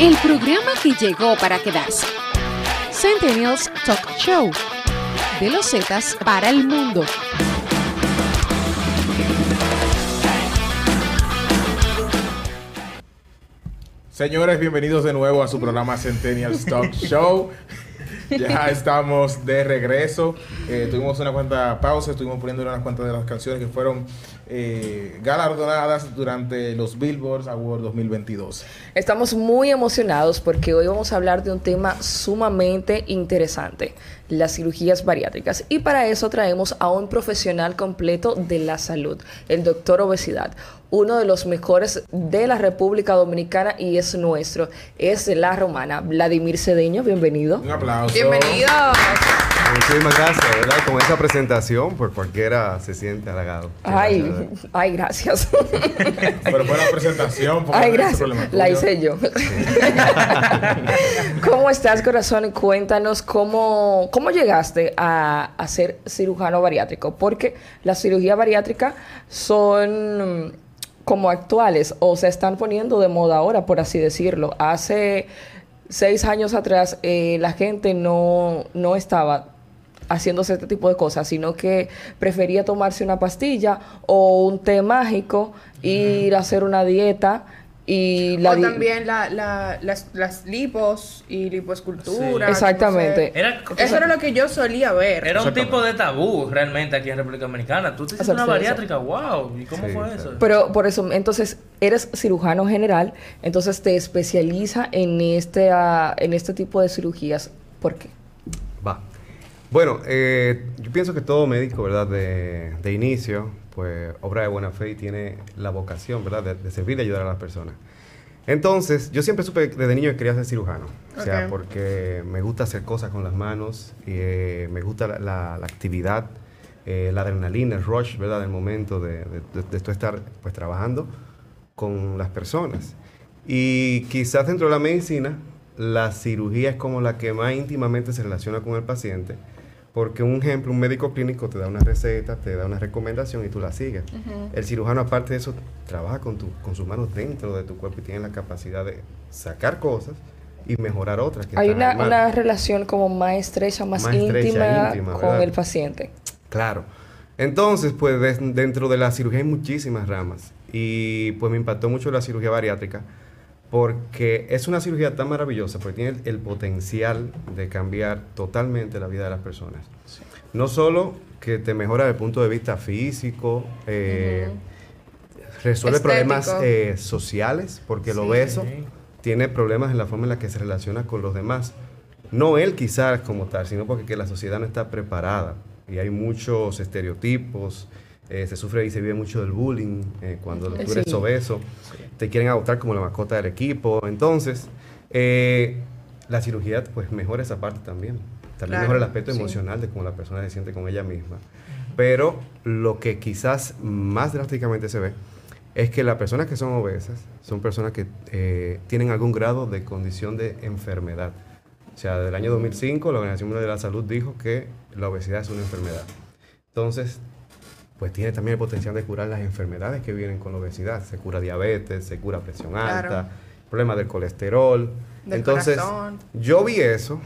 el programa que llegó para quedarse. Centennials Talk Show. De los Zetas para el mundo. Señores, bienvenidos de nuevo a su programa Centennials Talk Show. Ya estamos de regreso. Eh, tuvimos una cuanta pausa, estuvimos poniendo unas cuantas de las canciones que fueron eh, galardonadas durante los Billboards Awards 2022. Estamos muy emocionados porque hoy vamos a hablar de un tema sumamente interesante, las cirugías bariátricas. Y para eso traemos a un profesional completo de la salud, el doctor Obesidad uno de los mejores de la República Dominicana y es nuestro, es la romana. Vladimir Cedeño, bienvenido. Un aplauso. Bienvenido. Muchísimas gracias, ¿verdad? Con esa presentación, pues cualquiera se siente halagado. Ay, ay, gracias. Pero fue la presentación. Ay, gracias. La hice yo. ¿Cómo estás, corazón? Cuéntanos cómo, cómo llegaste a, a ser cirujano bariátrico. Porque la cirugía bariátrica son como actuales o se están poniendo de moda ahora, por así decirlo. Hace seis años atrás eh, la gente no, no estaba haciéndose este tipo de cosas, sino que prefería tomarse una pastilla o un té mágico, ir a hacer una dieta y la o también la, la, las, las, lipos y lipoescultura. Exactamente. Eso era lo que yo solía ver. Era un tipo de tabú realmente aquí en República Dominicana. Tú te hiciste una bariátrica, wow. ¿Y cómo fue eso? Pero por eso, entonces, eres cirujano general, entonces te especializa en este, uh, en este tipo de cirugías. ¿Por qué? Va. Bueno, eh, yo pienso que todo médico, ¿verdad? De, de inicio, pues obra de buena fe y tiene la vocación, ¿verdad?, de, servir y ayudar a las personas. Entonces, yo siempre supe desde niño que quería ser cirujano, o sea, porque me gusta hacer cosas con las manos, y, eh, me gusta la, actividad, eh, la adrenalina, el rush, ¿verdad?, del momento de, de, estar pues trabajando con las personas. Y quizás dentro de la medicina, la cirugía es como la que más íntimamente se relaciona con el paciente, porque un ejemplo, un médico clínico te da una receta, te da una recomendación y tú la sigues. El cirujano, aparte de eso, trabaja con, tu, con sus manos dentro de tu cuerpo y tiene la capacidad de sacar cosas y mejorar otras. Que Hay una, una, relación como más estrecha, más, íntima, con el paciente. Claro. Entonces, pues dentro de la cirugía hay muchísimas ramas y pues me impactó mucho la cirugía bariátrica porque es una cirugía tan maravillosa, porque tiene el, potencial de cambiar totalmente la vida de las personas. No solo que te mejora desde el punto de vista físico, eh, resuelve problemas eh, sociales, porque lo el obeso tiene problemas en la forma en la que se relaciona con los demás. No él quizás como tal, sino porque la sociedad no está preparada y hay muchos estereotipos, eh, se sufre y se vive mucho del bullying eh, cuando tú eres obeso, te quieren adoptar como la mascota del equipo. Entonces, eh, la cirugía pues mejora esa parte también. También mejora el aspecto emocional de cómo la persona se siente con ella misma. Pero lo que quizás más drásticamente se ve es que las personas que son obesas son personas que tienen algún grado de condición de enfermedad. O sea, del año 2005 la Organización Mundial de la Salud dijo que la obesidad es una enfermedad. Entonces, pues tiene también el potencial de curar las enfermedades que vienen con la obesidad. Se cura diabetes, se cura presión alta, problemas del colesterol. Entonces, yo vi eso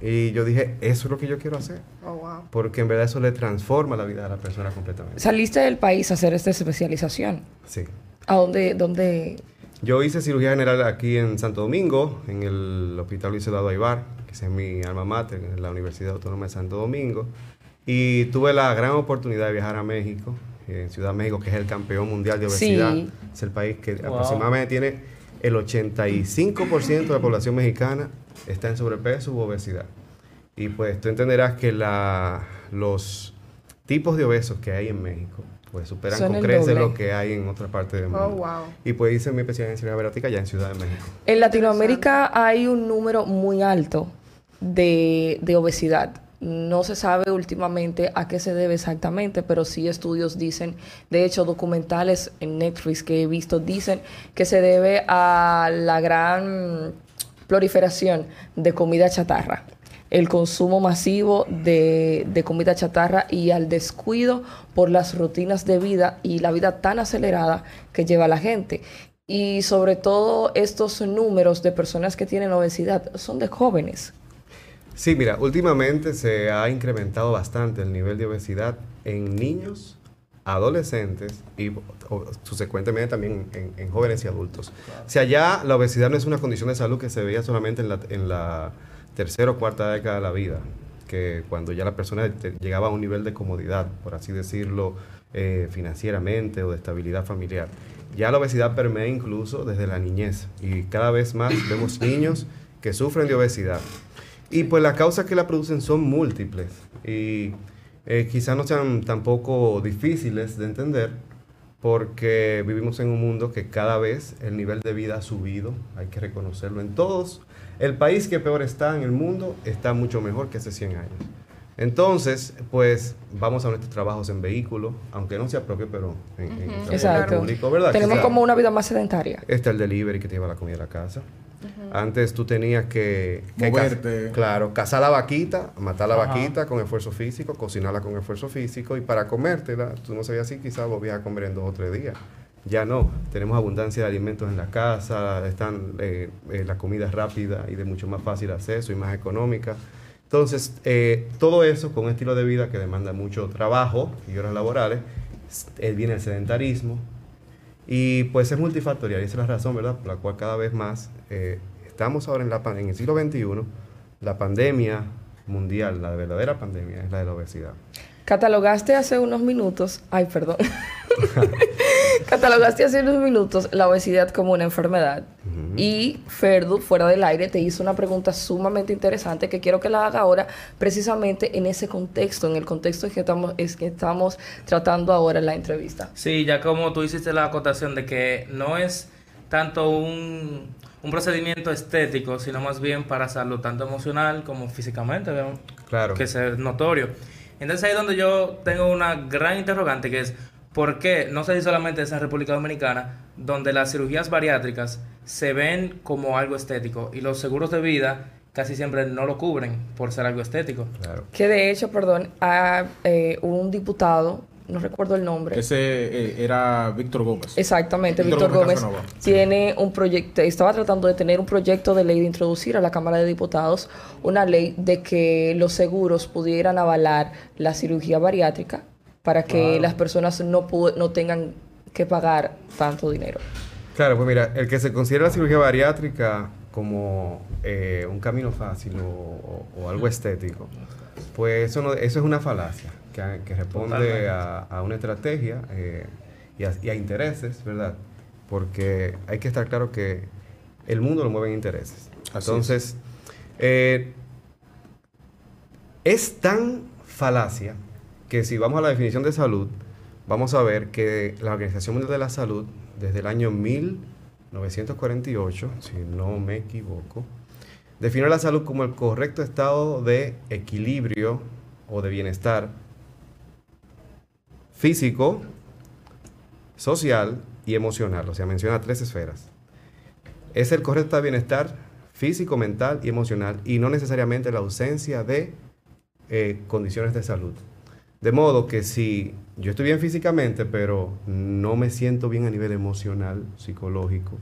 y yo dije, eso es lo que yo quiero hacer. Oh, Porque en verdad eso le transforma la vida de la persona completamente. ¿Saliste del país a hacer esta especialización? Sí. ¿A dónde, dónde? Yo hice cirugía general aquí en Santo Domingo, en el Hospital Luis Eduardo Aybar, que es mi alma mater, en la Universidad Autónoma de Santo Domingo. Y tuve la gran oportunidad de viajar a México, en Ciudad México, que es el campeón mundial de obesidad. Es el país que aproximadamente tiene el 85% de la población mexicana está en sobrepeso u obesidad. Y pues tú entenderás que la, los tipos de obesos que hay en México pues superan con creces lo que hay en otra parte del mundo. Oh, y pues hice mi especialidad en cirugía bariátrica ya en Ciudad de México. En Latinoamérica hay un número muy alto de, de obesidad. No se sabe últimamente a qué se debe exactamente, pero sí estudios dicen, de hecho documentales en Netflix que he visto dicen que se debe a la gran proliferación de comida chatarra, el consumo masivo de, comida chatarra y al descuido por las rutinas de vida y la vida tan acelerada que lleva la gente. Y sobre todo estos números de personas que tienen obesidad son de jóvenes. Sí, mira, últimamente se ha incrementado bastante el nivel de obesidad en niños, adolescentes y o, subsecuentemente también en, en jóvenes y adultos. O sea, ya la obesidad no es una condición de salud que se veía solamente en la, tercera o cuarta década de la vida, que cuando ya la persona llegaba a un nivel de comodidad, por así decirlo, eh, financieramente o de estabilidad familiar. Ya la obesidad permea incluso desde la niñez y cada vez más vemos niños que sufren de obesidad. Y pues las causas que la producen son múltiples y eh, quizás no sean tampoco difíciles de entender porque vivimos en un mundo que cada vez el nivel de vida ha subido, hay que reconocerlo en todos. El país que peor está en el mundo está mucho mejor que hace 100 años. Entonces, pues vamos a nuestros trabajos en vehículo, aunque no sea propio, pero en, Exacto. público, ¿verdad? Tenemos Quizá- como una vida más sedentaria. Está el delivery que te lleva la comida a la casa. Antes tú tenías que, que Moverte. caz- claro, cazar la vaquita, matar la Ajá. vaquita con esfuerzo físico, cocinarla con esfuerzo físico y para comértela, tú no sabías si quizás volvías a comer en dos o tres días. Ya no, tenemos abundancia de alimentos en la casa, están eh, eh, la comida es rápida y de mucho más fácil acceso y más económica. Entonces, eh, todo eso con un estilo de vida que demanda mucho trabajo y horas laborales, eh, viene el sedentarismo, y pues es multifactorial, y esa es la razón, ¿verdad?, por la cual cada vez más eh, estamos ahora en, la, en el siglo XXI, la pandemia mundial, la verdadera pandemia, es la de la obesidad. Catalogaste hace unos minutos, ay, perdón. Catalogaste hace unos minutos la obesidad como una enfermedad. Y Ferdu, fuera del aire, te hizo una pregunta sumamente interesante que quiero que la haga ahora, precisamente en ese contexto, en el contexto en que estamos, es que estamos tratando ahora en la entrevista. Sí, ya como tú hiciste la acotación de que no es tanto un, un procedimiento estético, sino más bien para salud, tanto emocional como físicamente, vemos Claro. que es notorio. Entonces ahí es donde yo tengo una gran interrogante que es, ¿por qué no se dice solamente en República Dominicana, donde las cirugías bariátricas se ven como algo estético y los seguros de vida casi siempre no lo cubren por ser algo estético? Claro. Que de hecho, perdón, a eh, un diputado, no recuerdo el nombre. Ese eh, era Víctor Gómez. Exactamente, Víctor Gómez tiene un proyecto, estaba tratando de tener un proyecto de ley de introducir a la Cámara de Diputados una ley de que los seguros pudieran avalar la cirugía bariátrica para que las personas no, no tengan que pagar tanto dinero. Claro, pues mira, el que se considera la cirugía bariátrica como eh, un camino fácil o, o- o algo estético, pues eso, no- eso es una falacia que, que responde a, a una estrategia eh, y, a, y a intereses, ¿verdad? Porque hay que estar claro que el mundo lo mueven intereses. Así Entonces, eh, es tan falacia que si vamos a la definición de salud, vamos a ver que la Organización Mundial de la Salud, desde el año 1948, si no me equivoco, definió la salud como el correcto estado de equilibrio o de bienestar físico, social y emocional. O sea, menciona tres esferas. Es el correcto bienestar físico, mental y emocional y no necesariamente la ausencia de eh, condiciones de salud. De modo que si yo estoy bien físicamente, pero no me siento bien a nivel emocional, psicológico,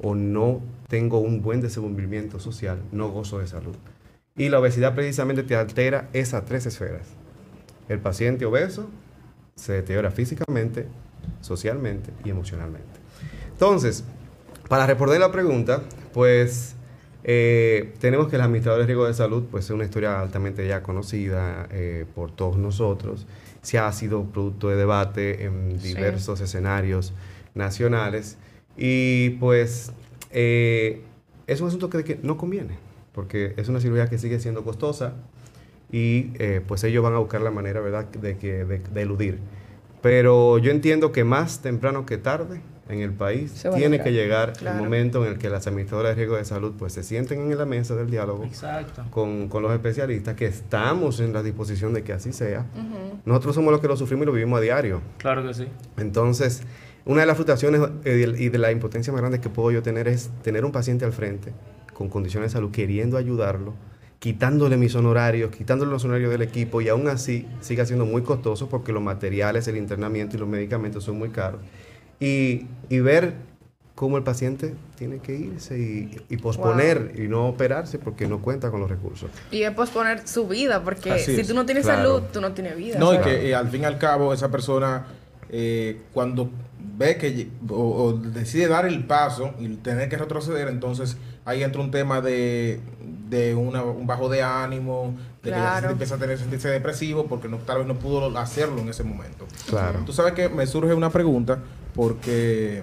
o no tengo un buen desenvolvimiento social, no gozo de salud. Y la obesidad precisamente te altera esas tres esferas. El paciente obeso se deteriora físicamente, socialmente y emocionalmente. Entonces, para responder la pregunta, pues eh, tenemos que el administrador de riesgo de salud, pues es una historia altamente ya conocida eh, por todos nosotros. Se ha sido producto de debate en Sí. diversos escenarios nacionales y pues eh, es un asunto que, que no conviene, porque es una cirugía que sigue siendo costosa y eh, pues ellos van a buscar la manera, ¿verdad?, de, que, de, de eludir. Pero yo entiendo que más temprano que tarde en el país tiene que llegar Claro. el momento en el que las administradoras de riesgo de salud pues se sienten en la mesa del diálogo con, con los especialistas, que estamos en la disposición de que así sea. Nosotros somos los que lo sufrimos y lo vivimos a diario. Claro que sí. Entonces, una de las frustraciones eh, y de- la impotencia más grande que puedo yo tener es tener un paciente al frente con condiciones de salud, queriendo ayudarlo, quitándole mis honorarios, quitándole los honorarios del equipo y aún así sigue siendo muy costoso porque los materiales, el internamiento y los medicamentos son muy caros. Y, y ver cómo el paciente tiene que irse y, y posponer y no operarse porque no cuenta con los recursos. Y es posponer su vida, porque Así si es, tú no tienes claro. salud, tú no tienes vida. No, y que eh, al fin y al cabo esa persona eh, cuando ve que o, o decide dar el paso y tener que retroceder, entonces ahí entra un tema de, de una- un bajo de ánimo, de que ya se empieza a tener sentirse depresivo porque no, tal vez no pudo hacerlo en ese momento. Claro. Tú sabes que me surge una pregunta porque,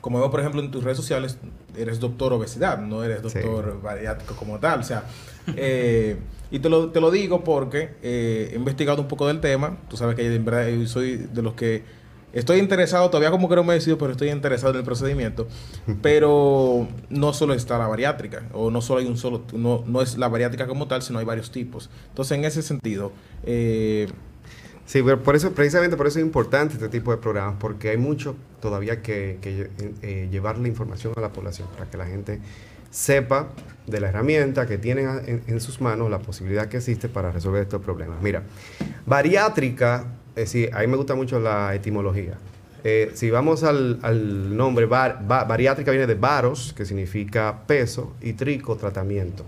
como veo por ejemplo en tus redes sociales, eres doctor obesidad, no eres Sí. doctor bariátrico como tal. O sea, eh, y te lo, te lo digo porque eh, he investigado un poco del tema. Tú sabes que en verdad yo soy de los que estoy interesado, todavía como que no me decido, pero estoy interesado en el procedimiento. Pero no solo está la bariátrica, o no solo hay un solo, no, no es la bariátrica como tal, sino hay varios tipos. Entonces, en ese sentido, eh, Sí, pero por eso, precisamente por eso es importante este tipo de programas, porque hay mucho todavía que, que, eh, llevar la información a la población para que la gente sepa de la herramienta que tienen en sus manos, la posibilidad que existe para resolver estos problemas. Mira, bariátrica, es decir, a mí me gusta mucho la etimología. Eh, si vamos al, al nombre, bar- ba- bariátrica viene de baros, que significa peso, y trico, tratamiento.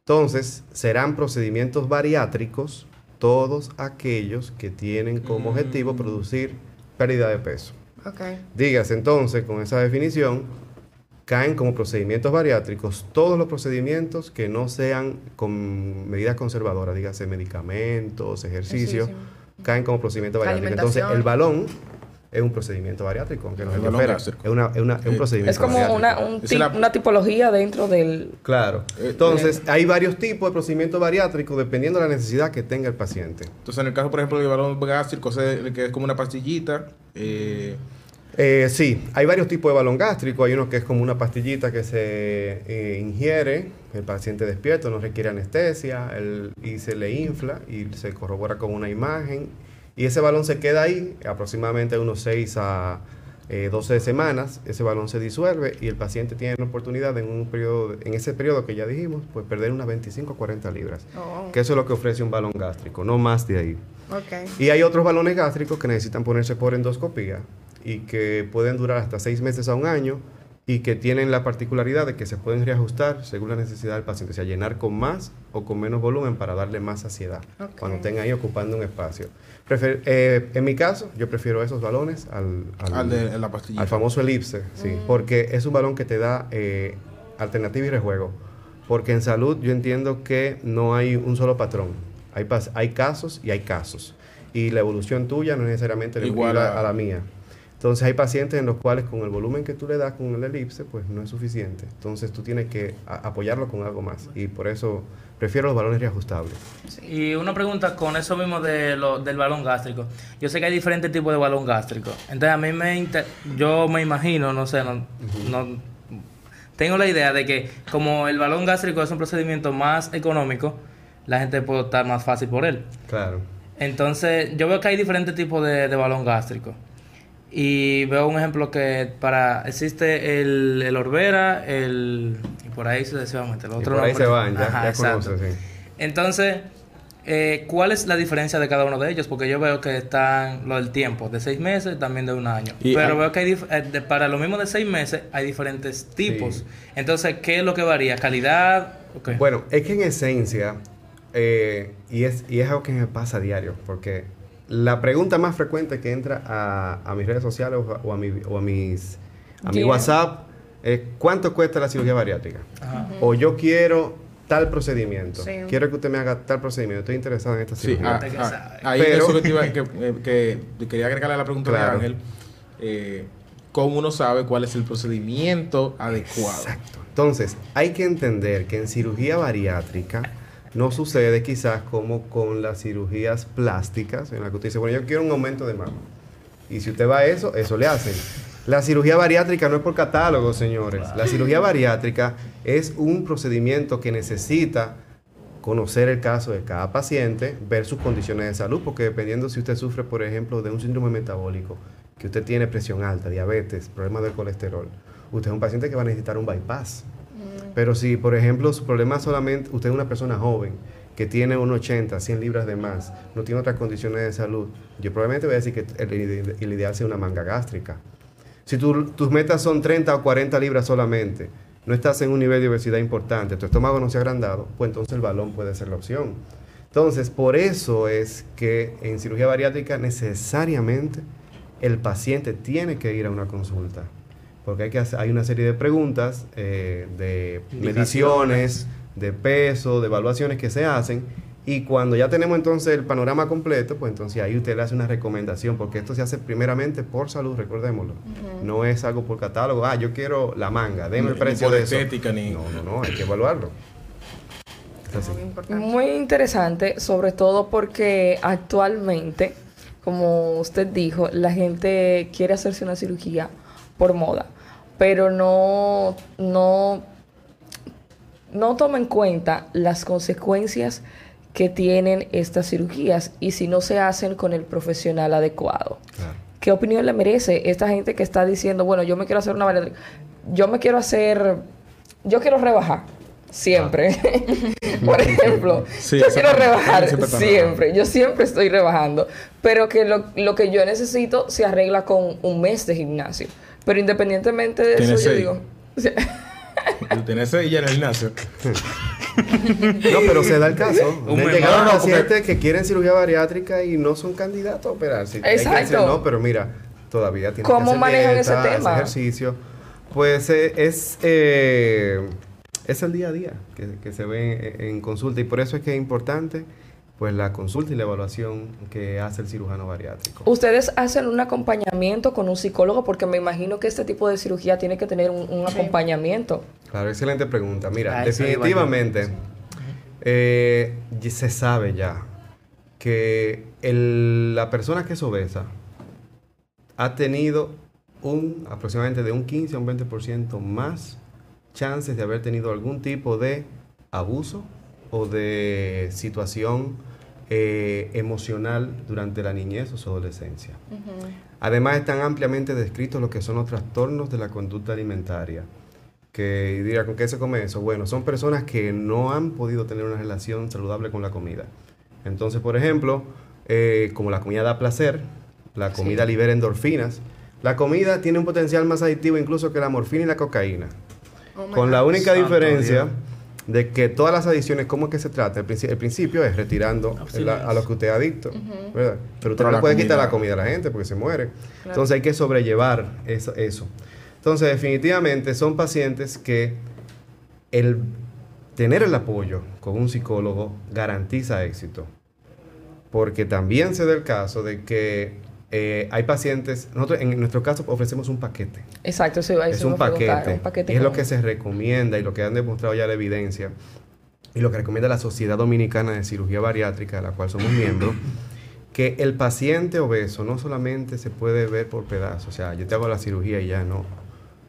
Entonces, serán procedimientos bariátricos todos aquellos que tienen como objetivo producir pérdida de peso. Ok. Dígase entonces, con esa definición, caen como procedimientos bariátricos todos los procedimientos que no sean con medidas conservadoras, dígase medicamentos, ejercicio, Ejercicio. Caen como procedimiento bariátrico. Entonces, el balón es un procedimiento bariátrico, aunque no El se balón opera. gástrico. Es, una, es, una- es un procedimiento Es como bariátrico. una, un Esa ti- es la- una tipología dentro del... Claro. Eh, Entonces, hay varios tipos de procedimientos bariátricos dependiendo de la necesidad que tenga el paciente. Entonces, en el caso, por ejemplo, del balón gástrico, que es como una pastillita, eh, Eh, sí, hay varios tipos de balón gástrico. Hay uno que es como una pastillita que se eh, ingiere, el paciente despierto, no requiere anestesia el- y se le infla y se corrobora con una imagen. Y ese balón se queda ahí aproximadamente unos 6 a eh, 12 semanas. Ese balón se disuelve y el paciente tiene la oportunidad en, un periodo, en ese periodo que ya dijimos, pues perder unas 25 o 40 libras. Oh, Que eso es lo que ofrece un balón gástrico, no más de ahí. Y hay otros balones gástricos que necesitan ponerse por endoscopía y que pueden durar hasta seis meses a un año y que tienen la particularidad de que se pueden reajustar según la necesidad del paciente, o sea, llenar con más o con menos volumen para darle más saciedad Ok. cuando estén ahí ocupando un espacio. Prefer- eh, en mi caso, yo prefiero esos balones al, al- al de la pastillita. al famoso elipse, sí, porque es un balón que te da eh, alternativa y rejuego. Porque en salud yo entiendo que no hay un solo patrón. Hay, hay casos y hay casos. Y la evolución tuya no es necesariamente Igual igual a- a, la mía. Entonces hay pacientes en los cuales con el volumen que tú le das con el elipse, pues no es suficiente. Entonces tú tienes que apoyarlo con algo más. Y por eso prefiero los balones reajustables. Y una pregunta con eso mismo de lo, del balón gástrico. Yo sé que hay diferentes tipos de balón gástrico. Entonces a mí me inter- yo me imagino, no sé, no, no- tengo la idea de que como el balón gástrico es un procedimiento más económico, la gente puede optar más fácil por él. Claro. Entonces, yo veo que hay diferentes tipos de, de balón gástrico. Y veo un ejemplo que para existe el, el Orbera, el y por ahí sucesivamente, el Y otro por ahí se van, ya, Ajá, ya exacto. conoces, sí. Entonces, eh, ¿cuál es la diferencia de cada uno de ellos? Porque yo veo que están lo del tiempo, de seis meses, también de un año. Y Pero hay- veo que hay dif- eh, de- para lo mismo de seis meses hay diferentes tipos. Entonces, ¿qué es lo que varía? ¿Calidad? Bueno, es que en esencia, eh, y, es, y es algo que me pasa a diario, porque la pregunta más frecuente que entra a, a mis redes sociales o a, o a mi- o a mis a mi. WhatsApp es ¿cuánto cuesta la cirugía bariátrica? Ajá. O yo quiero tal procedimiento, Sí. quiero que usted me haga tal procedimiento, estoy interesado en esta Sí, cirugía. ah, que ah, ahí Pero- eso que, te iba- que, eh, que- que quería agregarle a la pregunta Claro. de Ángel. eh, ¿Cómo uno sabe cuál es el procedimiento adecuado? Exacto. Entonces, hay que entender que en cirugía bariátrica no sucede quizás como con las cirugías plásticas, en la que usted dice, bueno, yo quiero un aumento de mama. Y si usted va a eso, eso le hacen. La cirugía bariátrica no es por catálogo, señores. La cirugía bariátrica es un procedimiento que necesita conocer el caso de cada paciente, ver sus condiciones de salud, porque dependiendo si usted sufre, por ejemplo, de un síndrome metabólico, que usted tiene presión alta, diabetes, problemas del colesterol, usted es un paciente que va a necesitar un bypass. Pero si, por ejemplo, su problema solamente, usted es una persona joven que tiene un 80, 100 libras de más, no tiene otras condiciones de salud, yo probablemente voy a decir que el, ide- el ideal sea una manga gástrica. Si tu- tus metas son 30 o 40 libras solamente, no estás en un nivel de obesidad importante, tu estómago no se ha agrandado, pues entonces el balón puede ser la opción. Entonces, por eso es que en cirugía bariátrica necesariamente el paciente tiene que ir a una consulta. Porque hay, que hacer- hay una serie de preguntas, eh, de mediciones, de peso, de evaluaciones que se hacen. Y cuando ya tenemos entonces el panorama completo, pues entonces ahí usted le hace una recomendación, porque esto se hace primeramente por salud, recordémoslo. No es algo por catálogo, ah, yo quiero la manga, deme el Ni precio por de eso. estética, ni- No, no, no, hay que evaluarlo. Es así. Muy importante. Muy interesante, sobre todo porque actualmente, como usted dijo, la gente quiere hacerse una cirugía por moda, pero no, no, no toma en cuenta las consecuencias que tienen estas cirugías y si no se hacen con el profesional adecuado. Claro. ¿Qué opinión le merece esta gente que está diciendo, bueno, yo me quiero hacer una yo me quiero hacer, yo quiero rebajar siempre? Por ejemplo, Sí, yo quiero rebajar siempre siempre, yo siempre estoy rebajando, pero que lo, lo que yo necesito se arregla con un mes de gimnasio. Pero independientemente de eso, Tienes yo seis. digo, o sea, Tú tienes ella en el gimnasio. No, pero se da el caso. Me llegaron no, pacientes que quieren cirugía bariátrica y no son candidatos a operarse. Hay que Exacto. decir, no, pero mira, todavía tienen ¿Cómo que hacer manejan dieta, ese tema? ejercicio. Pues eh, es, eh, es el día a día que, que se ve en, en consulta y por eso es que es importante pues la consulta y la evaluación que hace el cirujano bariátrico. ustedes hacen un acompañamiento con un psicólogo porque me imagino que este tipo de cirugía tiene que tener un, un acompañamiento. Claro, excelente pregunta. Mira, A eso iba yo. definitivamente eh, se sabe ya que el- la persona que es obesa ha tenido un aproximadamente de un 15 a un 20% más chances de haber tenido algún tipo de abuso o de situación eh, emocional durante la niñez o su adolescencia. Además están ampliamente descritos lo que son los trastornos de la conducta alimentaria. Que dirá, ¿con qué se come eso? Bueno, son personas que no han podido tener una relación saludable con la comida. Entonces, por ejemplo, eh, como la comida da placer, la comida libera endorfinas, la comida tiene un potencial más adictivo incluso que la morfina y la cocaína. Oh Con la única Santo diferencia Dios. De que todas las adicciones, ¿cómo es que se trata? El, princi- el principio es retirando a lo que usted es adicto, ¿verdad? Pero usted Pero no puede quitar la comida a la gente porque se muere. Entonces hay que sobrellevar eso, eso. Entonces definitivamente son pacientes que el tener el apoyo con un psicólogo garantiza éxito. Porque también se da el caso de que eh, hay pacientes, nosotros en nuestro caso ofrecemos un paquete Exacto, eso, es un paquete, un paquete y es lo que se recomienda y lo que han demostrado ya la evidencia y lo que recomienda la Sociedad Dominicana de Cirugía Bariátrica, de la cual somos miembros, que el paciente obeso no solamente se puede ver por pedazos, o sea, yo te hago la cirugía y ya no.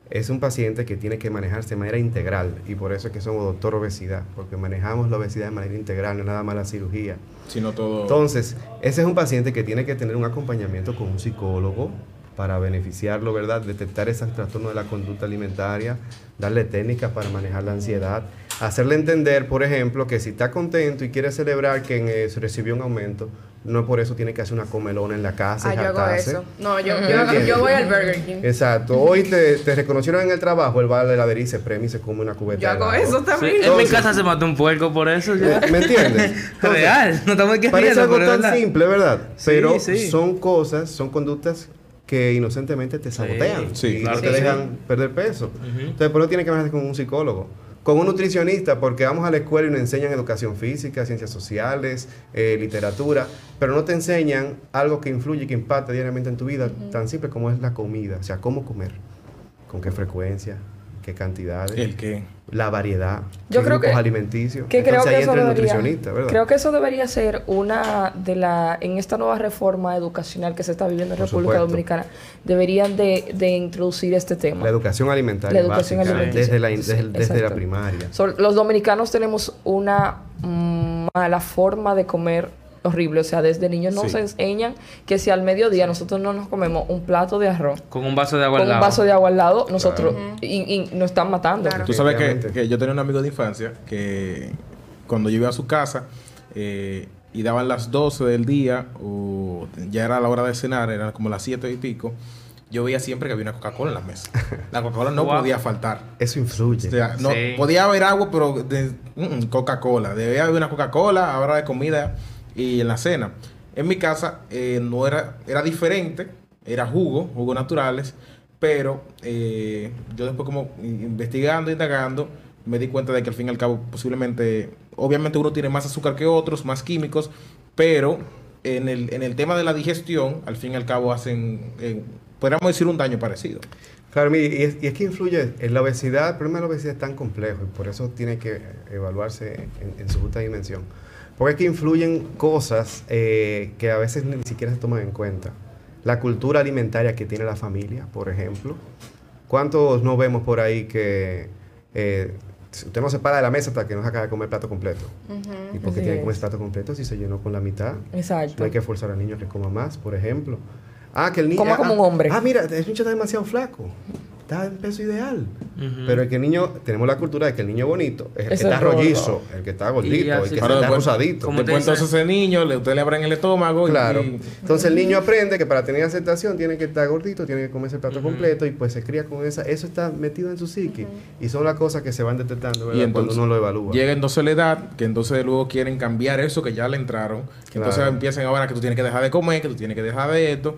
Es un paciente que tiene que manejarse de manera integral y por eso es que somos doctor obesidad, porque manejamos la obesidad de manera integral, no nada más la cirugía. Sino todo. Entonces, ese es un paciente que tiene que tener un acompañamiento con un psicólogo para beneficiarlo, ¿verdad? Detectar esos trastornos de la conducta alimentaria, darle técnicas para manejar la ansiedad, hacerle entender, por ejemplo, que si está contento y quiere celebrar que recibió un aumento, no por eso tiene que hacer una comelona en la casa. Ah, y yo hago eso. No, yo, ¿Me yo, yo voy al Burger King. Exacto. Hoy te, te reconocieron en el trabajo, él va a la heladería y se premia y se come una cubeta Yo hago eso Sí, también. en mi Entonces- casa se mató un puerco por eso. ya. ¿Me entiendes? Entonces, Real, no estamos aquí Parece algo tan verdad. simple, ¿verdad? Sí, Pero sí. son cosas, son conductas que inocentemente te sabotean Sí, y claro no te sí. dejan perder peso. Entonces, por eso tiene que manejarse con un psicólogo. Con un nutricionista, porque vamos a la escuela y nos enseñan educación física, ciencias sociales, eh, literatura, pero no te enseñan algo que influye, que impacta diariamente en tu vida, tan simple como es la comida, o sea, cómo comer, con qué frecuencia, qué cantidades, El que. la variedad, Yo qué creo grupos que- alimenticios. Que creo que ahí eso entra el debería, nutricionista, ¿verdad? creo que eso debería ser una de la en esta nueva reforma educacional que se está viviendo en Por República supuesto. Dominicana deberían de, de introducir este tema. La educación alimentaria La educación básica, alimenticia. desde, la, Sí, desde, desde la exacto. primaria. So, los dominicanos tenemos una mala forma de comer horrible, o sea, desde niños nos Sí. enseñan que si al mediodía nosotros no nos comemos un plato de arroz Con un vaso de agua con al un lado. vaso de agua al lado, nosotros y, y nos están matando. Claro. Tú sabes que, que yo tenía un amigo de infancia que cuando yo iba a su casa eh, y daban las 12 del día o ya era la hora de cenar, eran como las 7 y pico, yo veía siempre que había una Coca-Cola en la mesa. La Coca-Cola no Wow. podía faltar. Eso influye. O sea, no, Sí. podía haber agua, pero de mm, Coca-Cola. Debía haber una Coca-Cola a hora de comida y en la cena. En mi casa eh, no era, era diferente, era jugo, jugos naturales, pero eh, yo después como investigando, indagando, me di cuenta de que al fin y al cabo posiblemente, obviamente uno tiene más azúcar que otros, más químicos, pero en el, en el tema de la digestión, al fin y al cabo hacen, eh, podríamos decir, un daño parecido. Claro, y es, y es que influye en la obesidad. El problema de la obesidad es tan complejo y por eso tiene que evaluarse en su justa dimensión. Porque es que influyen cosas eh, que a veces ni siquiera se toman en cuenta. La cultura alimentaria que tiene la familia, por ejemplo. ¿Cuántos no vemos por ahí que eh, usted no se para de la mesa hasta que no se acaba de comer el plato completo? ¿Y por qué tiene que comer ese plato completo si se llenó con la mitad? Exacto. No hay que forzar al niño a que coma más, por ejemplo. Ah, que el niño. Coma ah, como un ah, hombre. Ah, mira, el niño está demasiado flaco. Está en peso ideal. Pero el que el niño, tenemos la cultura de que el niño bonito es el Es que el está rollizo, el que está gordito, el que está después- rosadito. ¿Cómo te Después entonces ese niño, le, usted le abren el estómago y- Claro. y, Entonces el niño aprende que para tener aceptación tiene que estar gordito, tiene que comerse el plato completo y pues se cría con esa. Eso está metido en su psique. Y son las cosas que se van detectando ¿verdad? Y entonces cuando uno lo evalúa. Llega entonces la edad, que entonces luego quieren cambiar eso que ya le entraron. Que Entonces Claro. empiezan ahora que tú tienes que dejar de comer, que tú tienes que dejar de esto.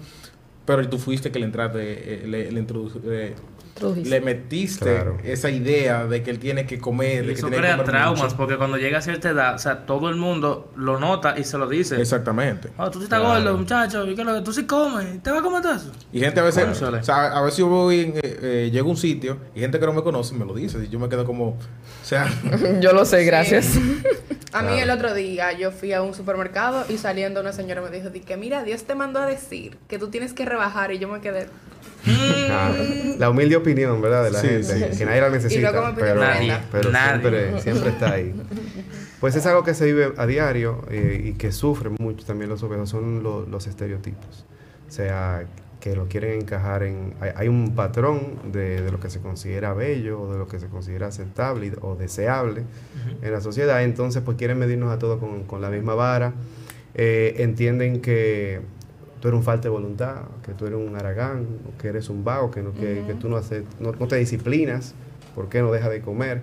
Pero tú fuiste que le entraste, eh, le, le, introdu- eh, Introdujiste. le metiste Claro. esa idea de que él tiene que comer, Y de que eso que crea comer traumas, mucho. porque cuando llega a cierta edad, o sea, todo el mundo lo nota y se lo dice. Exactamente. Oh, tú sí estás Claro. gordo, muchacho, y que lo que tú sí comes, ¿te vas a comer todo eso? Y gente a veces, o sea, a veces yo voy, en, eh, eh, llego a un sitio y gente que no me conoce me lo dice. Y yo me quedo como, o sea, Yo lo sé, gracias. A mí Claro. el otro día yo fui a un supermercado y saliendo una señora me dijo di que mira, Dios te mandó a decir que tú tienes que rebajar y yo me quedé. Ah, la humilde opinión, ¿verdad? De la Sí, gente, sí, que nadie la necesita, pero, Nadie, pero nadie. Siempre, siempre está ahí. Pues es algo que se vive a diario eh, y que sufren mucho también los obesos, son lo- los estereotipos. O sea, que lo quieren encajar en... Hay, hay un patrón de, de lo que se considera bello o de lo que se considera aceptable o deseable en la sociedad, entonces pues quieren medirnos a todos con, con la misma vara. Eh, entienden que tú eres un falta de voluntad, que tú eres un aragán, que eres un vago, que, no, que, que tú no, haces, no, no te disciplinas, ¿por qué no dejas de comer?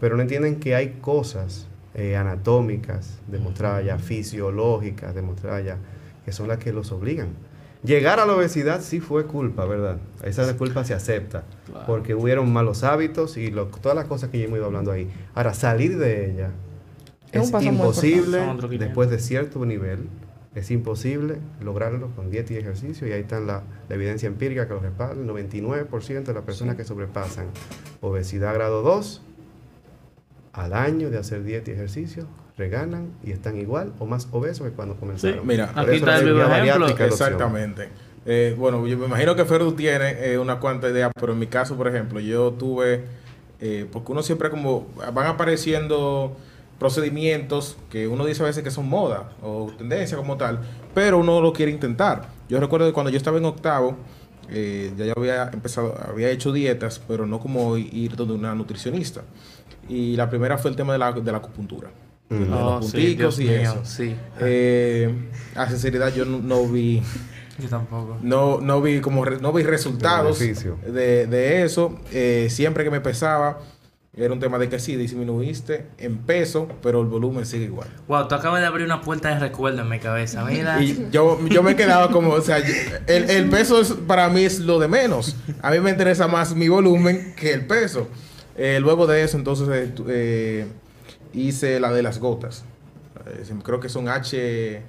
Pero no entienden que hay cosas eh, anatómicas, demostradas ya, fisiológicas, demostradas ya, que son las que los obligan. Llegar a la obesidad sí fue culpa, ¿verdad? Esa culpa se acepta, porque hubieron malos hábitos y lo- todas las cosas que ya hemos ido hablando ahí. Ahora, salir de ella Es imposible Son otro 500. después de cierto nivel. Es imposible lograrlo con dieta y ejercicio y ahí está la, la evidencia empírica que lo respalda. El 99% de las personas que sobrepasan obesidad grado 2 al año de hacer dieta y ejercicio reganan y están igual o más obesos que cuando comenzaron. mira, Por aquí está el ejemplo. Exactamente. Eh, bueno, yo me imagino que Ferdu tiene eh, una cuanta idea, pero en mi caso, por ejemplo, yo tuve, eh, porque uno siempre como, van apareciendo procedimientos que uno dice a veces que son moda o tendencia como tal, pero uno lo quiere intentar. Yo recuerdo que cuando yo estaba en octavo, eh, ya yo había empezado, había hecho dietas, pero no como ir donde una nutricionista. Y la primera fue el tema de la, de la acupuntura. De los Oh, sí, punticos y mío, eso. sí. Eh, a sinceridad, yo no, no vi, Yo tampoco. no, no vi como re- no vi resultados de, de eso. Eh, siempre que me pesaba, era un tema de que sí, disminuiste en peso, pero el volumen sigue igual. Wow, tú acabas de abrir una puerta de recuerdo en mi cabeza, mira. Y yo, yo me quedaba como, o sea, el, el peso es, para mí es lo de menos. A mí me interesa más mi volumen que el peso. Eh, luego de eso, entonces, eh, eh, hice la de las gotas. Creo que son H...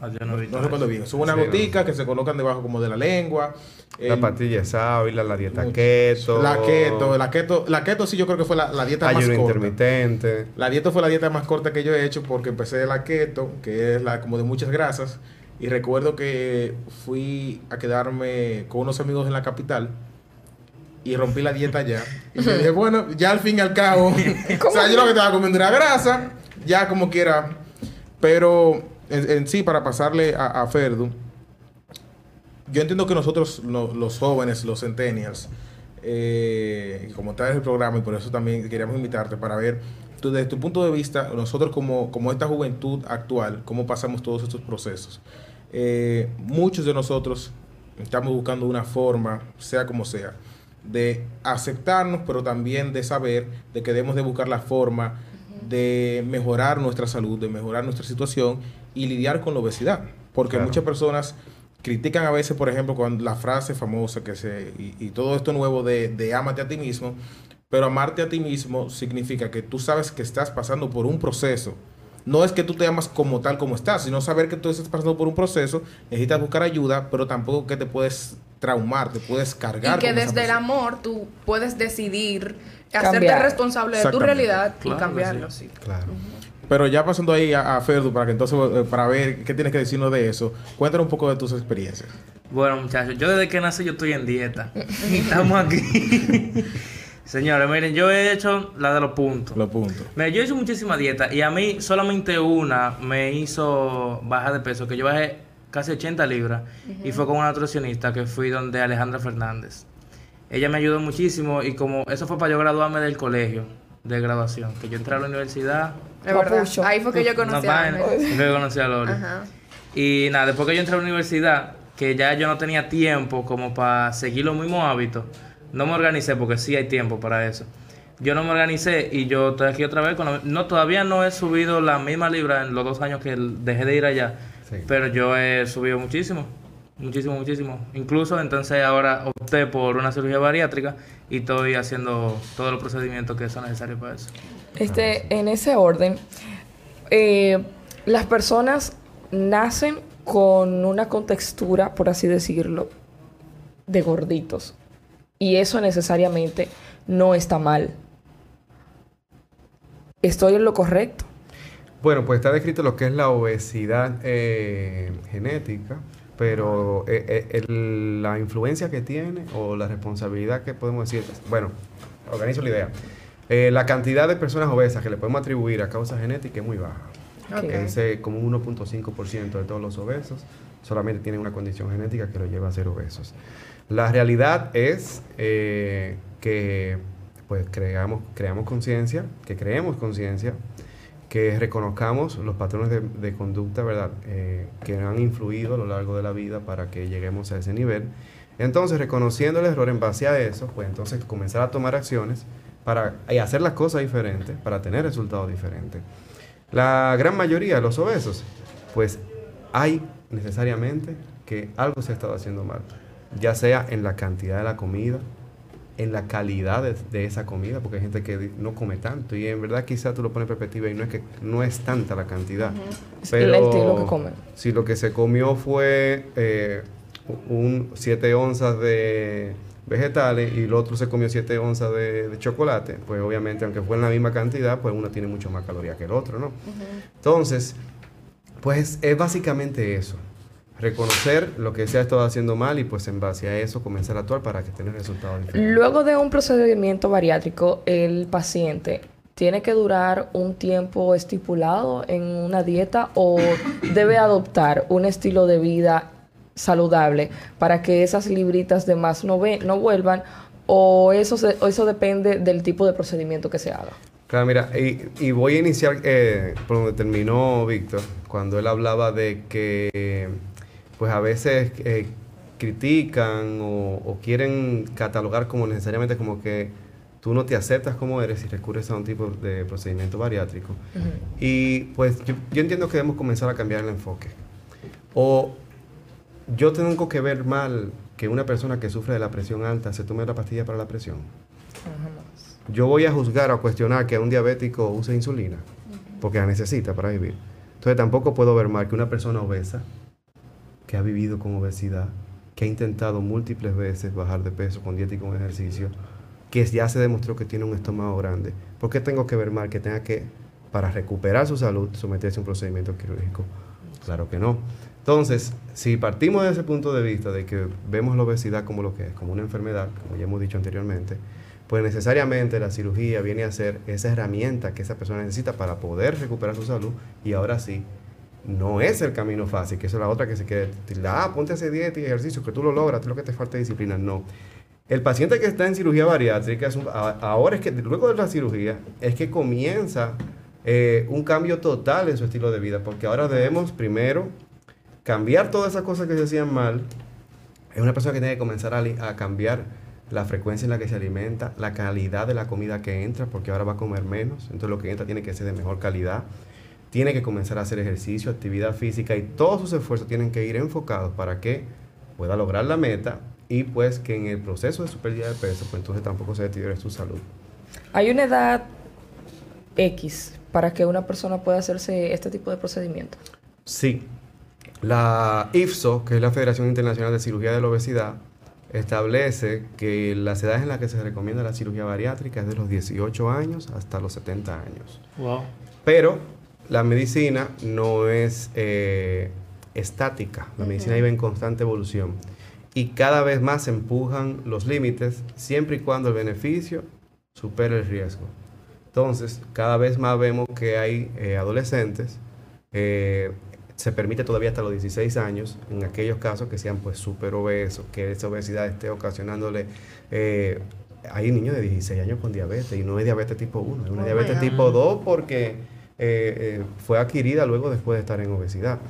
Ah, yo no, visto No recuerdo bien. Son unas Sí, no. goticas que se colocan debajo como de la lengua. La El- pastilla de sábila, la dieta mucho. keto. La keto. La keto, la keto sí yo creo que fue la, la dieta más corta. intermitente. La dieta fue la dieta más corta que yo he hecho porque empecé de la keto, que es la como de muchas grasas. Y recuerdo que fui a quedarme con unos amigos en la capital y rompí la dieta ya. Y me dije, bueno, ya al fin y al cabo, o sea, yo lo que estaba comiendo era grasa, ya como quiera. Pero en, sí, para pasarle a, a Ferdu, yo entiendo que nosotros, lo- los jóvenes, los centennials, eh, como está en el programa, y por eso también queríamos invitarte para ver, desde tu punto de vista, nosotros como, como esta juventud actual, cómo pasamos todos estos procesos. Eh, muchos de nosotros estamos buscando una forma, sea como sea, de aceptarnos, pero también de saber de que debemos de buscar la forma de mejorar nuestra salud, de mejorar nuestra situación y lidiar con la obesidad. Porque Claro. muchas personas critican a veces, por ejemplo, con la frase famosa que se y, y todo esto nuevo de, de ámate a ti mismo, pero amarte a ti mismo significa que tú sabes que estás pasando por un proceso. No es que tú te amas como tal como estás, sino saber que tú estás pasando por un proceso, necesitas buscar ayuda, pero tampoco que te puedes traumar, te puedes cargar. Y que con esa desde el amor tú puedes decidir hacerte responsable de tu realidad Claro y cambiarlo, sí. Claro. Pero ya pasando ahí a, a Ferdu, para que entonces, eh, para ver qué tienes que decirnos de eso, cuéntanos un poco de tus experiencias. Bueno, muchachos, yo desde que nací yo estoy en dieta. Estamos aquí. Señores, miren, yo he hecho la de los puntos. Los puntos. Mira, yo he hecho muchísima dieta y a mí solamente una me hizo bajar de peso, que yo bajé casi 80 libras y fue con una nutricionista que fui donde Alejandra Fernández. Ella me ayudó muchísimo y como eso fue para yo graduarme del colegio de graduación, que yo entré a la universidad. Es verdad. Papucho. Ahí fue que yo conocí a fue que conocí a Lori. Ajá. Y nada, después que yo entré a la universidad, que ya yo no tenía tiempo como para seguir los mismos hábitos, no me organicé porque sí hay tiempo para eso. Yo no me organicé y yo estoy aquí otra vez. Con la- no, todavía no he subido la misma libra en los dos años que dejé de ir allá, Sí. pero yo he subido muchísimo, muchísimo, muchísimo. Incluso entonces ahora opté por una cirugía bariátrica y estoy haciendo todos los procedimientos que son necesarios para eso. Este, en ese orden, eh, las personas nacen con una contextura, por así decirlo, de gorditos. Y eso necesariamente no está mal. ¿Estoy en lo correcto? Bueno, pues está descrito lo que es la obesidad eh, genética, pero eh, eh, el- la influencia que tiene o la responsabilidad que podemos decir, bueno, organizo la idea. Eh, la cantidad de personas obesas que le podemos atribuir a causa genética es muy baja. Ok. Es eh, como un 1.5% de todos los obesos solamente tienen una condición genética que los lleva a ser obesos. La realidad es que pues creamos, creamos conciencia, que creemos conciencia, que reconozcamos los patrones de, conducta, ¿verdad? Eh, que han influido a lo largo de la vida para que lleguemos a ese nivel. Entonces, reconociendo el error en base a eso, pues entonces comenzar a tomar acciones para y hacer las cosas diferentes, para tener resultados diferentes. La gran mayoría de los obesos, pues hay necesariamente que algo se ha estado haciendo mal, ya sea en la cantidad de la comida, en la calidad de, de esa comida, porque hay gente que no come tanto y en verdad quizá tú lo pones en perspectiva y no es que no es tanta la cantidad. Es el estilo que comen. Si lo que se comió fue eh, un 7 onzas de vegetales y el otro se comió 7 onzas de, de chocolate, pues obviamente aunque fue en la misma cantidad, pues uno tiene mucho más calorías que el otro, ¿no? Entonces, pues es básicamente eso. Reconocer lo que se ha estado haciendo mal y pues en base a eso comenzar a actuar para que tenga resultados diferentes. Luego de un procedimiento bariátrico, el paciente tiene que durar un tiempo estipulado en una dieta o debe adoptar un estilo de vida saludable para que esas libritas de más no, ve- no vuelvan o eso, se- o eso depende del tipo de procedimiento que se haga. Claro, mira, y, y voy a iniciar eh, por donde terminó Víctor, cuando él hablaba de que, pues a veces eh, critican o, o quieren catalogar como necesariamente como que tú no te aceptas como eres y recurres a un tipo de procedimiento bariátrico. Y pues yo, yo entiendo que debemos comenzar a cambiar el enfoque. O yo tengo que ver mal que una persona que sufre de la presión alta se tome la pastilla para la presión. Yo voy a juzgar o cuestionar que un diabético use insulina, porque la necesita para vivir. Entonces tampoco puedo ver mal que una persona obesa, que ha vivido con obesidad, que ha intentado múltiples veces bajar de peso con dieta y con ejercicio, que ya se demostró que tiene un estómago grande. ¿Por qué tengo que ver mal que tenga que, para recuperar su salud, someterse a un procedimiento quirúrgico? Claro que no. Entonces, si partimos de ese punto de vista de que vemos la obesidad como lo que es, como una enfermedad, como ya hemos dicho anteriormente, pues necesariamente la cirugía viene a ser esa herramienta que esa persona necesita para poder recuperar su salud y ahora sí, no es el camino fácil, que eso es la otra que se quiere ah, ponte a dieta y ejercicio, que tú lo logras, lo que te falta disciplina, no. El paciente que está en cirugía bariátrica, ahora es que luego de la cirugía, es que comienza eh, un cambio total en su estilo de vida, porque ahora debemos primero cambiar todas esas cosas que se hacían mal, Es una persona que tiene que comenzar a, a cambiar la frecuencia en la que se alimenta, la calidad de la comida que entra, porque ahora va a comer menos, entonces lo que entra tiene que ser de mejor calidad. Tiene que comenzar a hacer ejercicio, actividad física y todos sus esfuerzos tienen que ir enfocados para que pueda lograr la meta y pues que en el proceso de su pérdida de peso, pues entonces tampoco se deteriore su salud. Hay una edad X para que una persona pueda hacerse este tipo de procedimiento. Sí. La IFSO, que es la Federación Internacional de Cirugía de la Obesidad, establece que las edades en las que se recomienda la cirugía bariátrica es de los 18 años hasta los 70 años. Wow. Pero la medicina no es eh, estática, la medicina iba en constante evolución. Y cada vez más se empujan los límites siempre y cuando el beneficio supere el riesgo. Entonces, cada vez más vemos que hay eh, adolescentes, eh, se permite todavía hasta los 16 años, en aquellos casos que sean pues súper obesos, que esa obesidad esté ocasionándole... eh, hay niños de 16 años con diabetes y no es diabetes tipo 1, es una Oh, diabetes tipo 2 porque eh, eh, fue adquirida luego después de estar en obesidad.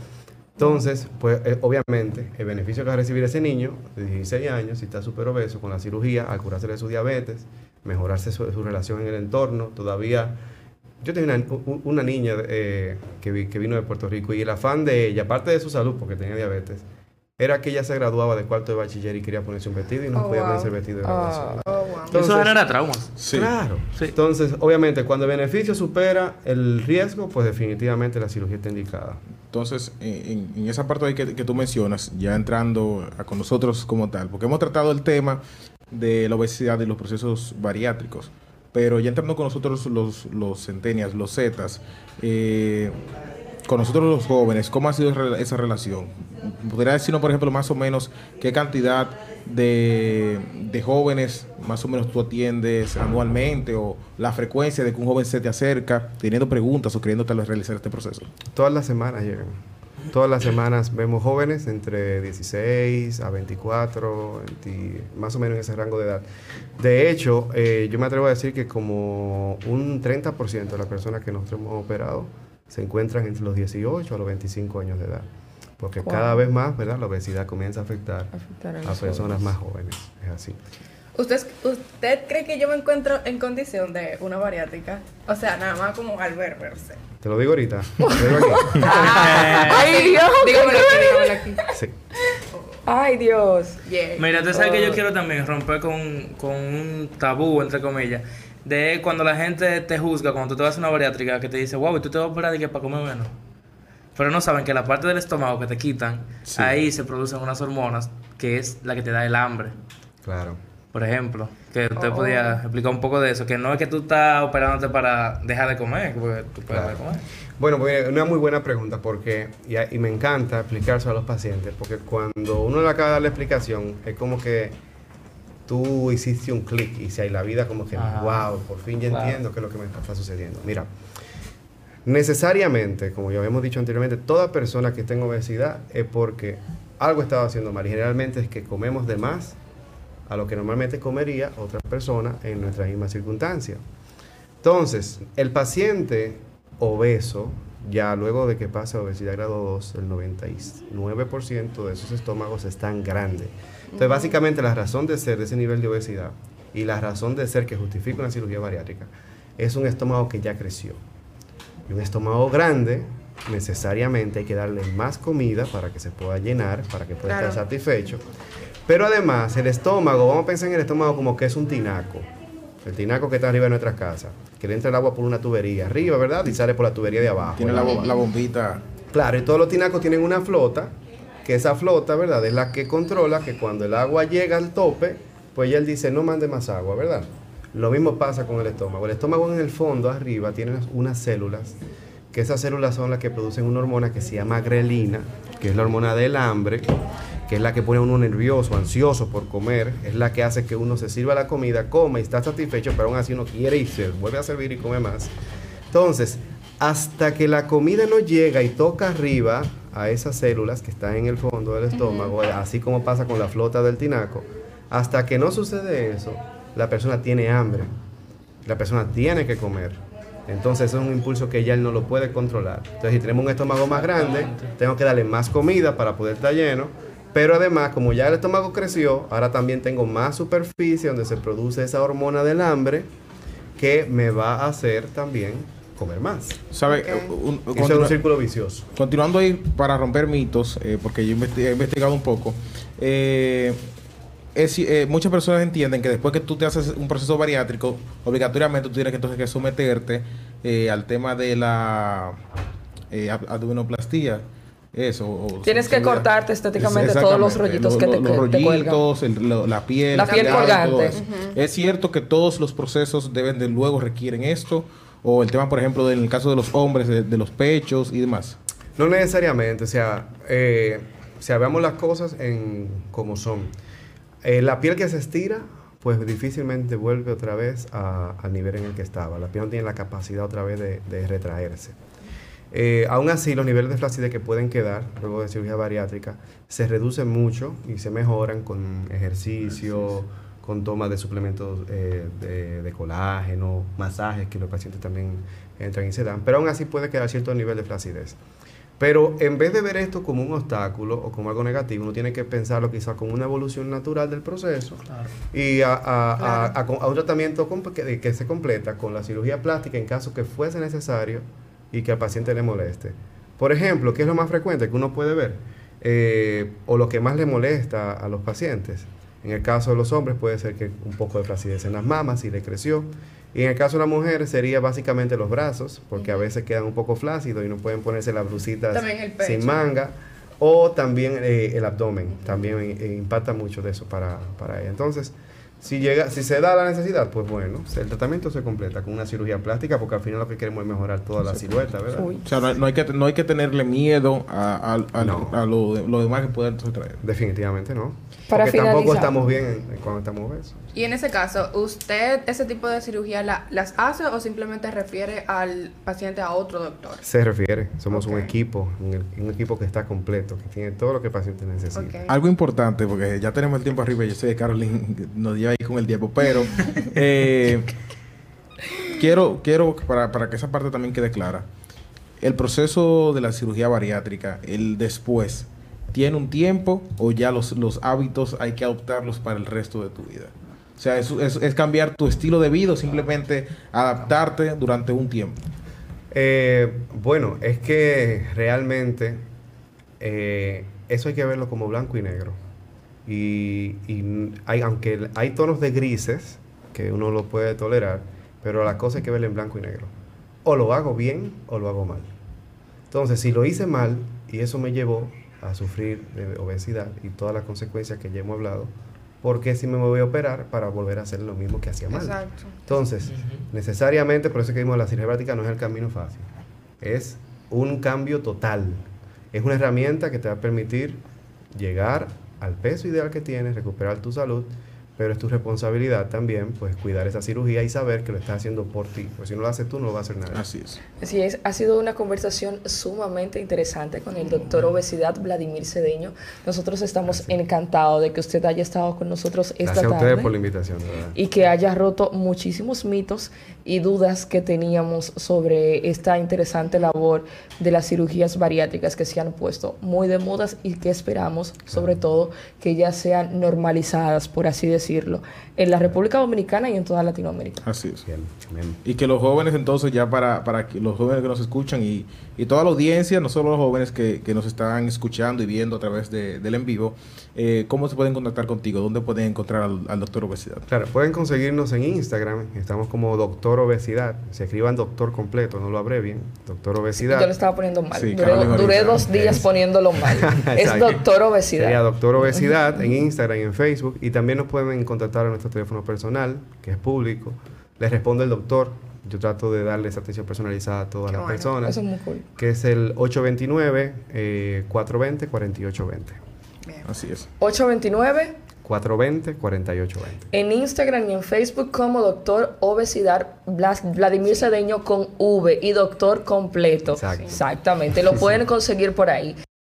Entonces, pues eh, obviamente el beneficio que va a recibir ese niño de 16 años, si está súper obeso, con la cirugía, al curarse de su diabetes, mejorarse su, relación en el entorno, todavía... Yo tenía una, niña que vino de Puerto Rico y el afán de ella, aparte de su salud, porque tenía diabetes, era que ella se graduaba de cuarto de bachiller y quería ponerse un vestido y no Oh, podía wow. ponerse el vestido de graduación. Oh, wow. Entonces- Eso genera traumas. Sí. Claro. Sí. Entonces, obviamente, cuando el beneficio supera el riesgo, pues definitivamente la cirugía está indicada. Entonces, en, en- en esa parte ahí que, que tú mencionas, ya entrando a- con nosotros como tal, porque hemos tratado el tema de la obesidad y los procesos bariátricos, pero ya entrando con nosotros los, los centenias, los zetas, eh, con nosotros los jóvenes, ¿cómo ha sido esa relación? ¿Podría decirnos, por ejemplo, más o menos qué cantidad de, de jóvenes más o menos tú atiendes anualmente o la frecuencia de que un joven se te acerca teniendo preguntas o queriendo tal vez realizar este proceso? Todas las semanas llegan. Todas las semanas vemos jóvenes entre 16 a 24, 20, más o menos en ese rango de edad. De hecho, eh, yo me atrevo a decir que como un 30% de las personas que nosotros hemos operado se encuentran entre los 18 a los 25 años de edad. Porque Wow. cada vez más, ¿verdad? La obesidad comienza a afectar Afectar a personas jóvenes. más jóvenes. Es así. ¿Usted, ¿Usted cree que yo me encuentro en condición de una bariátrica? O sea, nada más como al ver verse. Te lo digo ahorita. Te lo digo aquí. ¡Ay, Dios! Dígamelo aquí, dígamelo aquí. Sí. ¡Ay, Dios! Yeah. Mira, tú sabes que yo Oh. quiero también romper con, con un tabú, entre comillas, de cuando la gente te juzga, cuando tú te vas a una bariátrica, que te dice, wow, y tú te vas a operar y que para comer menos. Pero no saben que la parte del estómago que te quitan, Sí. ahí se producen unas hormonas que es la que te da el hambre. Claro. Por ejemplo, que usted Oh. podía explicar un poco de eso, que no es que tú estás operándote para dejar de comer, porque tú puedes dejar de comer. Bueno, pues una muy buena pregunta porque, y, y me encanta explicárselo a los pacientes, porque cuando uno le acaba de dar la explicación, es como que tú hiciste un clic y si hay la vida como que, Ajá. wow, por fin ya Claro. entiendo qué es lo que me está sucediendo. Mira, necesariamente, como ya habíamos dicho anteriormente, toda persona que tenga obesidad es porque algo estaba haciendo mal y generalmente es que comemos de más a lo que normalmente comería otra persona en nuestra misma circunstancia. Entonces, el paciente obeso, ya luego de que pasa obesidad grado 2, el 99% de sus estómagos están grandes. Entonces, básicamente la razón de ser de ese nivel de obesidad y la razón de ser que justifica una cirugía bariátrica es un estómago que ya creció. Y un estómago grande, necesariamente hay que darle más comida para que se pueda llenar, para que pueda Claro. estar satisfecho. Pero además, el estómago, vamos a pensar en el estómago como que es un tinaco. El tinaco que está arriba de nuestra casa. Que le entra el agua por una tubería arriba, ¿verdad? Y sale por la tubería de abajo. Tiene la, bombita. Claro, y todos los tinacos tienen una flota, que esa flota, ¿verdad? Es la que controla que cuando el agua llega al tope, pues ya él dice, no mande más agua, ¿verdad? Lo mismo pasa con el estómago. El estómago en el fondo, arriba, tiene unas- unas células, que esas células son las que producen una hormona que se llama grelina, que es la hormona del hambre, que es la que pone a uno nervioso, ansioso por comer, es la que hace que uno se sirva la comida, coma y está satisfecho, pero aún así uno quiere y se vuelve a servir y come más. Entonces, hasta que la comida no llega y toca arriba a esas células que están en el fondo del estómago, así como pasa con la flota del tinaco, hasta que no sucede eso, la persona tiene hambre, la persona tiene que comer. Entonces es un impulso que ya él no lo puede controlar. Entonces si tenemos un estómago más grande, tengo que darle más comida para poder estar lleno Pero además, como ya el estómago creció, ahora también tengo más superficie donde se produce esa hormona del hambre que me va a hacer también comer más. ¿Sabe? Un- eso es un círculo vicioso. Continuando ahí para romper mitos, eh, porque yo he investigado un poco, eh, es- eh, muchas personas entienden que después que tú te haces un proceso bariátrico, obligatoriamente tú tienes que entonces que someterte eh, al tema de la eh, ab- abdominoplastía. Eso. o- Tienes que cortarte estéticamente Es- todos los rollitos que te- los te rollitos, el- lo- la piel, La piel todo colgante. Es cierto que todos los procesos deben de luego requieren esto, o el tema, por ejemplo, en el caso de los hombres, de, de los pechos y demás. No necesariamente, o sea, eh, o sea, veamos las cosas en como son. Eh, la piel que se estira, pues difícilmente vuelve otra vez a- al nivel en el que estaba. La piel no tiene la capacidad otra vez de, de retraerse. Eh, aún así, los niveles de flacidez que pueden quedar luego de cirugía bariátrica se reducen mucho y se mejoran con ejercicio, con toma de suplementos eh, de, de colágeno, masajes que los pacientes también entran y se dan. Pero aún así puede quedar cierto nivel de flacidez. Pero en vez de ver esto como un obstáculo o como algo negativo, uno tiene que pensarlo quizá como una evolución natural del proceso y a, a- a- a- a un tratamiento que, que se completa con la cirugía plástica en caso que fuese necesario y que al paciente le moleste. Por ejemplo, ¿qué es lo más frecuente que uno puede ver? Eh, o lo que más le molesta a los pacientes. En el caso de los hombres puede ser que un poco de flacidez en las mamas si le creció. Y en el caso de la mujer sería básicamente los brazos, porque a veces quedan un poco flácidos y no pueden ponerse las blusitas sin manga. O también eh, el abdomen, también eh, impacta mucho de eso para, para ella. Entonces, si, llega, si se da la necesidad, pues bueno, el tratamiento se completa con una cirugía plástica, porque al final lo que queremos es mejorar toda la silueta, ¿verdad? Uy. O sea, no, hay- no hay, que, no hay que tenerle miedo a, a- a- No. a lo, de- lo demás que pueden traer. Definitivamente no. Para porque tampoco estamos bien en- cuando estamos obesos. Y en ese caso, ¿usted ese tipo de cirugía la- las hace o simplemente refiere al paciente a otro doctor? Se refiere, somos un equipo, un, un equipo que está completo, que tiene todo lo que el paciente necesita. Algo importante, porque ya tenemos el tiempo arriba, yo sé que Caroline nos lleva ahí con el tiempo, pero eh, quiero, quiero para, para que esa parte también quede clara. El proceso de la cirugía bariátrica, el después, ¿tiene un tiempo o ya los, los hábitos hay que adoptarlos para el resto de tu vida? O sea, es, es- es cambiar tu estilo de vida o simplemente adaptarte durante un tiempo. Eh, bueno, es que realmente eh, eso hay que verlo como blanco y negro. Y, y hay, aunque hay tonos de grises que uno lo puede tolerar, pero la cosa hay que verlo en blanco y negro. O lo hago bien o lo hago mal. Entonces, si lo hice mal y eso me llevó a sufrir de obesidad y todas las consecuencias que ya hemos hablado, ¿por qué si me voy a operar para volver a hacer lo mismo que hacía mal? Exacto. Entonces, necesariamente, por eso que vimos la cirugía práctica no es el camino fácil. Es un cambio total. Es una herramienta que te va a permitir llegar al peso ideal que tienes, recuperar tu salud, pero es tu responsabilidad también, pues, cuidar esa cirugía y saber que lo estás haciendo por ti. Porque si no lo haces tú, no lo va a hacer nadie. Así es. Así es, ha sido una conversación sumamente interesante con el doctor Obesidad Vladimir Cedeño. Nosotros estamos encantados de que usted haya estado con nosotros esta Gracias a tarde ustedes por la invitación, verdad. y que haya roto muchísimos mitos y dudas que teníamos sobre esta interesante labor de las cirugías bariátricas que se han puesto muy de modas y que esperamos, sobre todo, que ya sean normalizadas, por así decirlo, decirlo en la República Dominicana y en toda Latinoamérica. Así es. Bien, bien. Y que los jóvenes entonces ya para, para que los jóvenes que nos escuchan y, y toda la audiencia, no solo los jóvenes que, que nos están escuchando y viendo a través de, del en vivo, eh, ¿cómo se pueden contactar contigo? ¿Dónde pueden encontrar al, al doctor Obesidad? Claro, pueden conseguirnos en Instagram. Estamos como Doctor Obesidad. Se escriban Doctor completo, no lo abrevien. Doctor Obesidad. Yo lo estaba poniendo mal. Sí, duré dos días Es- poniéndolo mal. es doctor obesidad. Sería Doctor Obesidad en Instagram y en Facebook. Y también nos pueden contactar a nuestro teléfono personal, que es público. Les responde el doctor. Yo trato de darles atención personalizada a todas Qué las bueno. personas. Eso es muy cool. Que es el 829-420-4820. Bien. Así es. 829 420-4820. en Instagram y en Facebook como doctor obesidad Blas- Vladimir Cedeño con V y doctor completo. Exacto. Exactamente. Lo pueden conseguir por ahí.